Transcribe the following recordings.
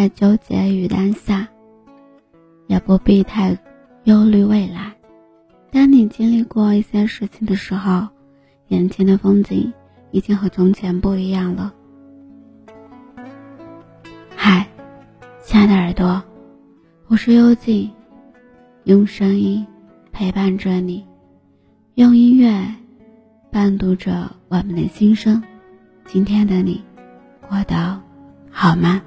不必太纠结于当下，也不必太忧虑未来。当你经历过一些事情的时候，眼前的风景已经和从前不一样了。嗨，亲爱的耳朵，我是幽静，用声音陪伴着你，用音乐伴读着我们的心声。今天的你过得好吗？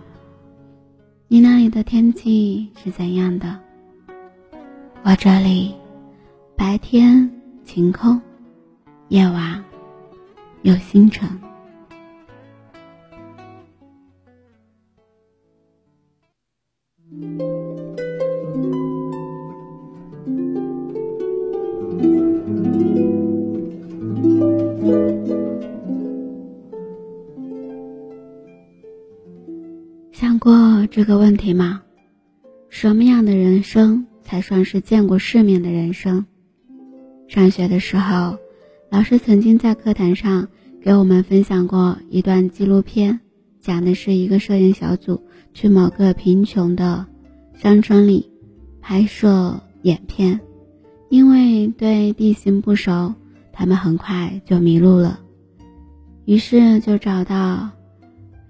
你那里的天气是怎样的？我这里白天晴空，夜晚有星辰。这个问题吗？什么样的人生才算是见过世面的人生？上学的时候，老师曾经在课堂上给我们分享过一段纪录片，讲的是一个摄影小组去某个贫穷的乡村里拍摄影片，因为对地形不熟，他们很快就迷路了，于是就找到。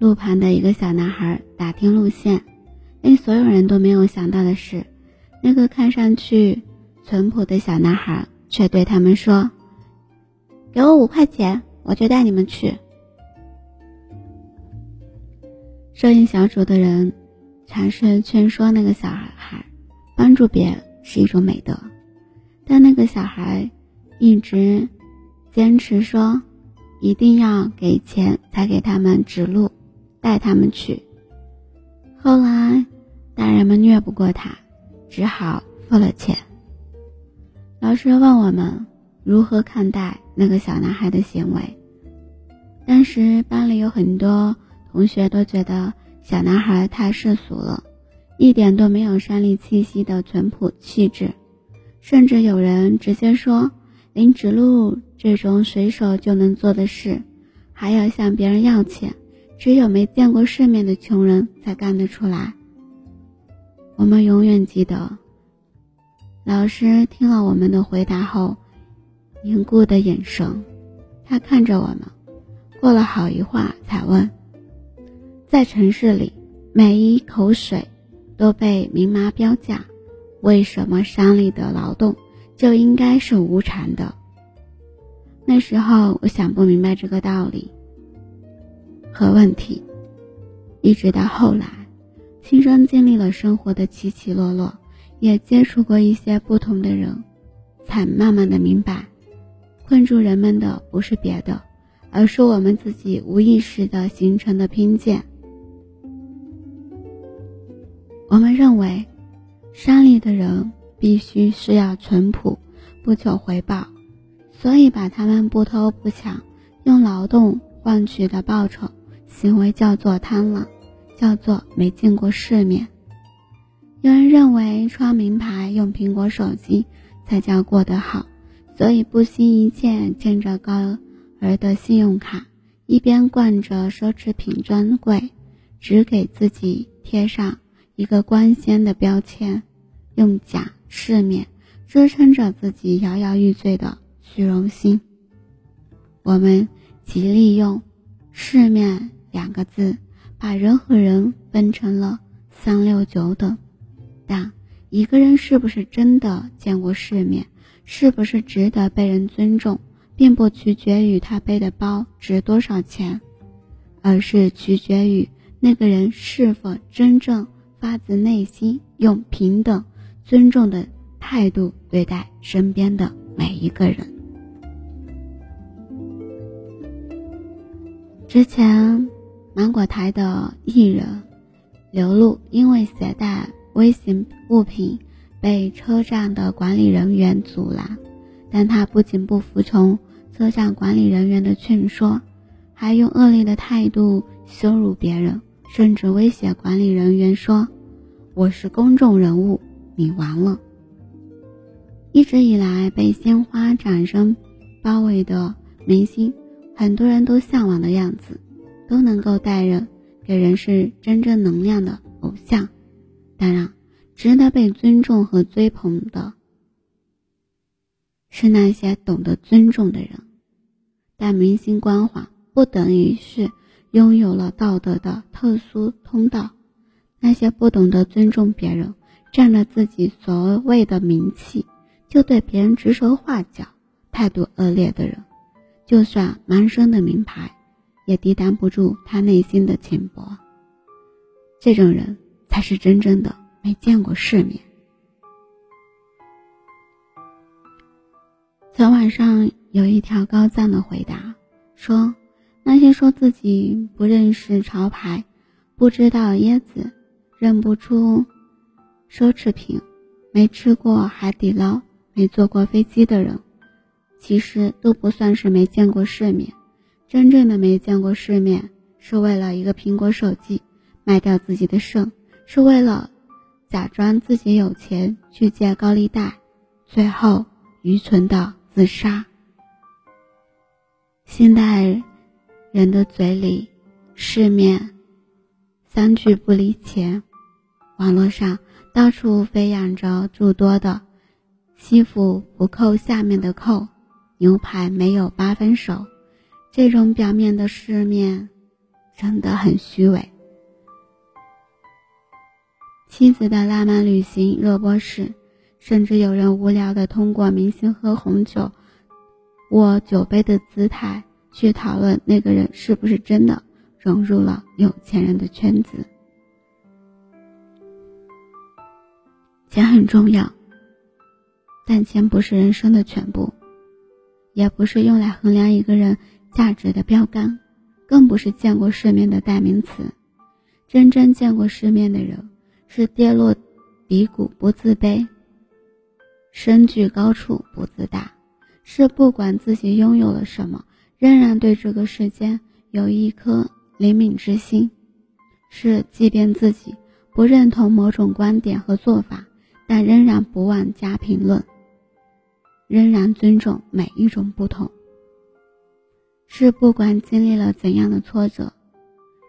路旁的一个小男孩打听路线，令所有人都没有想到的是，那个看上去淳朴的小男孩却对他们说：“给我五块钱，我就带你们去。”摄影小组的人尝试劝说那个小孩，帮助别人是一种美德，但那个小孩一直坚持说，一定要给钱才给他们指路。带他们去。后来，大人们虐不过他，只好付了钱。老师问我们如何看待那个小男孩的行为。当时班里有很多同学都觉得小男孩太世俗了，一点都没有山里气息的淳朴气质，甚至有人直接说，连指路这种随手就能做的事，还要向别人要钱。只有没见过世面的穷人才干得出来。我们永远记得，老师听了我们的回答后，凝固的眼神。他看着我们，过了好一会儿才问：“在城市里，每一口水都被明码标价，为什么山里的劳动就应该是无偿的？”那时候我想不明白这个道理。和问题，一直到后来，亲身经历了生活的起起落落，也接触过一些不同的人，才慢慢的明白，困住人们的不是别的，而是我们自己无意识的形成的偏见。我们认为，山里的人必须是要淳朴，不求回报，所以把他们不偷不抢，用劳动换取的报酬。行为叫做贪婪，叫做没见过世面。有人认为穿名牌、用苹果手机才叫过得好，所以不惜一切建着高额的信用卡，一边惯着奢侈品专柜，只给自己贴上一个光鲜的标签，用假世面支撑着自己摇摇欲坠的虚荣心。我们极力用世面。两个字，把人和人分成了三六九等。但一个人是不是真的见过世面，是不是值得被人尊重，并不取决于他背的包值多少钱，而是取决于那个人是否真正发自内心用平等、尊重的态度对待身边的每一个人。之前。芒果台的艺人刘露因为携带微型物品被车站的管理人员阻拦，但他不仅不服从车站管理人员的劝说，还用恶劣的态度羞辱别人，甚至威胁管理人员说：“我是公众人物，你完了。”一直以来被鲜花掌声包围的明星，很多人都向往的样子。都能够带人给人是真正能量的偶像。当然，值得被尊重和追捧的是那些懂得尊重的人。但明星光环不等于是拥有了道德的特殊通道。那些不懂得尊重别人，占了自己所谓的名气，就对别人指手画脚、态度恶劣的人，就算满身的名牌，也抵挡不住他内心的浅薄。这种人才是真正的没见过世面。昨晚上有一条高赞的回答，说那些说自己不认识潮牌、不知道椰子。认不出奢侈品，没吃过海底捞，没坐过飞机的人，其实都不算是没见过世面。真正的没见过世面，是为了一个苹果手机卖掉自己的肾，是为了假装自己有钱去借高利贷，最后愚蠢到自杀。现代人的嘴里，世面三句不离钱。网络上到处飞扬着诸多的“西服不扣下面的扣”，牛排没有八分熟，这种表面的世面真的很虚伪。妻子的浪漫旅行热播时，甚至有人无聊的通过明星喝红酒、握酒杯的姿态去讨论那个人是不是真的融入了有钱人的圈子。钱很重要，但钱不是人生的全部，也不是用来衡量一个人价值的标杆，更不是见过世面的代名词。真正见过世面的人，是跌落低谷不自卑，身居高处不自大，是不管自己拥有了什么，仍然对这个世间有一颗怜悯之心，是即便自己不认同某种观点和做法。但仍然不忘加评论，仍然尊重每一种不同。是不管经历了怎样的挫折，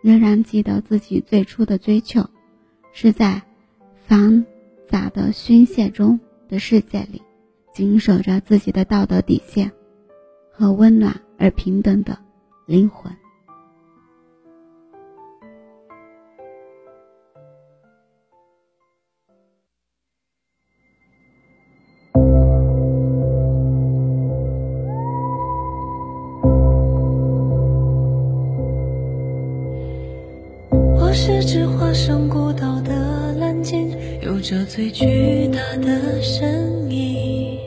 仍然记得自己最初的追求，是在繁杂的宣泄中的世界里，紧守着自己的道德底线和温暖而平等的灵魂。最巨大的身影。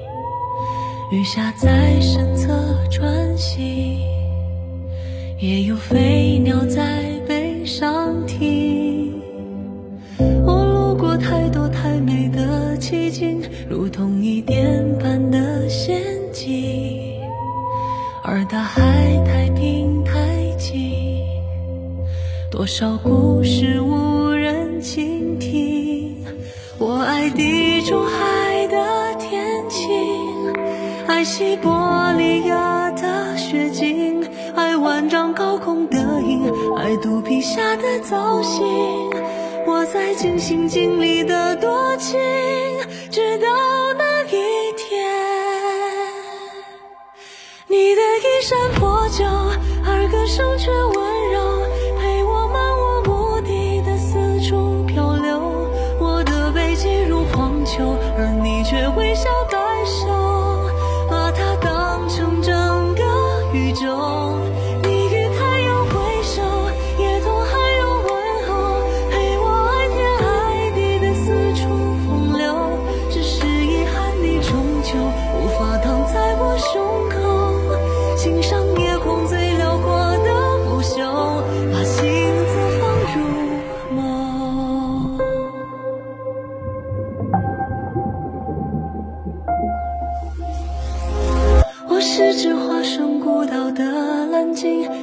鱼虾在身侧穿行，也有飞鸟在背上停。我路过太多太美的奇景，如同一点般的仙境，而大海太平太静。多少故事无爱西伯利亚的雪景，爱万丈高空的鹰，爱肚皮下的造型。我在尽心尽力的多情，直到那一天，你的衣衫破旧，而歌声却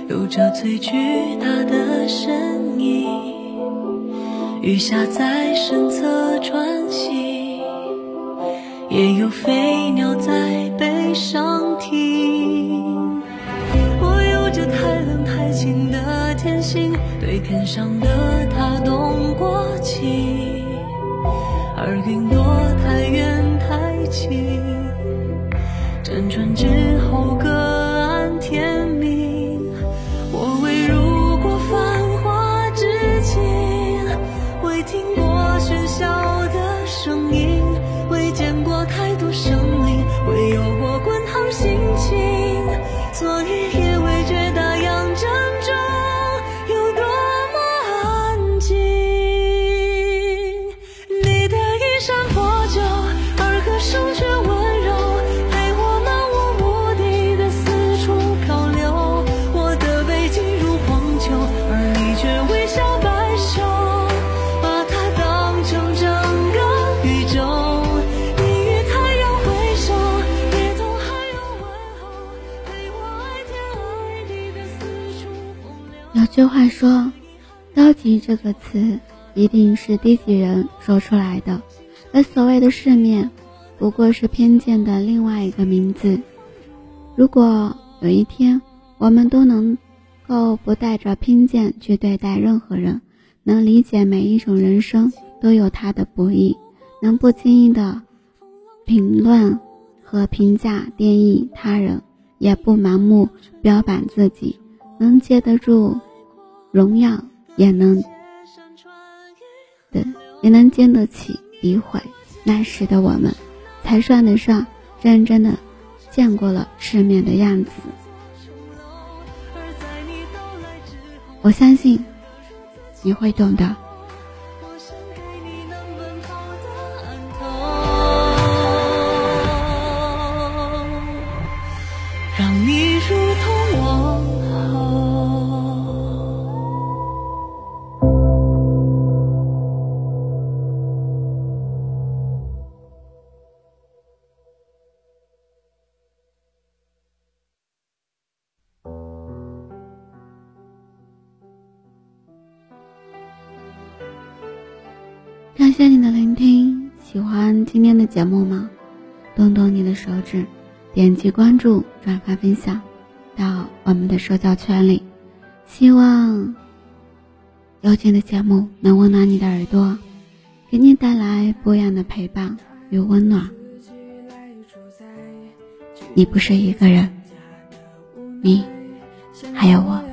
有着最巨大的身影。鱼虾在身侧穿行，也有飞鸟在背上停。我有着太冷太清的天性。对天上的他动过情，而云朵太远太轻，辗转之后流。有句话说：“高级”这个词一定是低级人说出来的，而所谓的世面，不过是偏见的另外一个名字。如果有一天我们都能够不带着偏见去对待任何人，能理解每一种人生都有它的不易，能不轻易的评论和评价定义他人，也不盲目标榜自己，能接得住荣耀，也能对，也能经得起诋毁。那时的我们，才算得上真正的见过了世面的样子。我相信你会懂的。感谢你的聆听，喜欢今天的节目吗？动动你的手指，点击关注、转发、分享到我们的社交圈里。希望有情的节目能温暖你的耳朵，给你带来不一样的陪伴与温暖。你不是一个人，你还有我。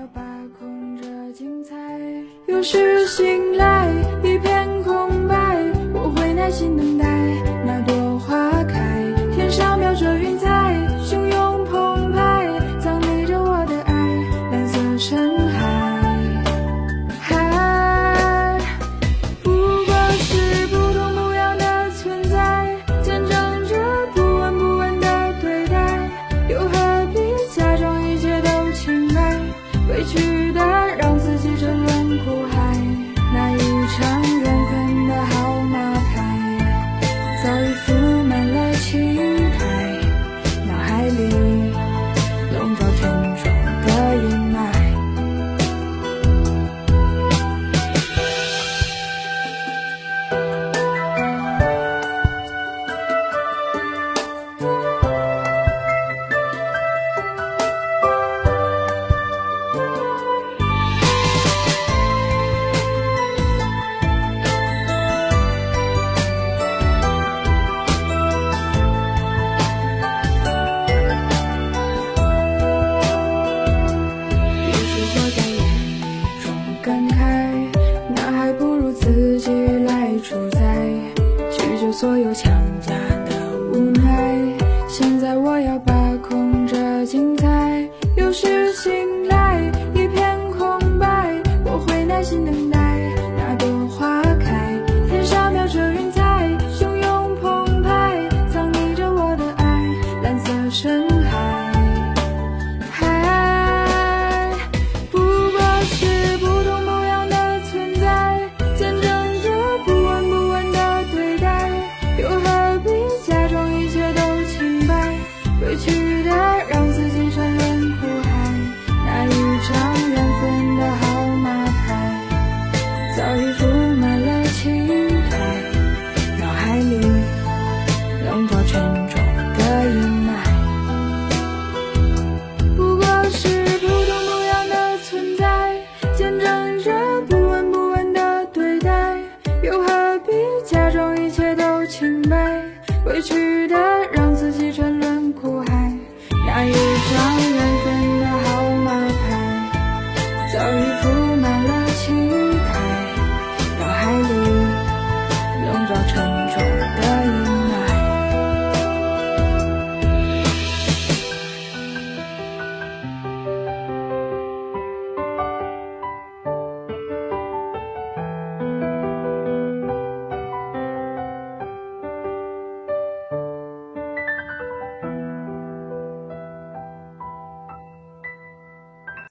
去。Don't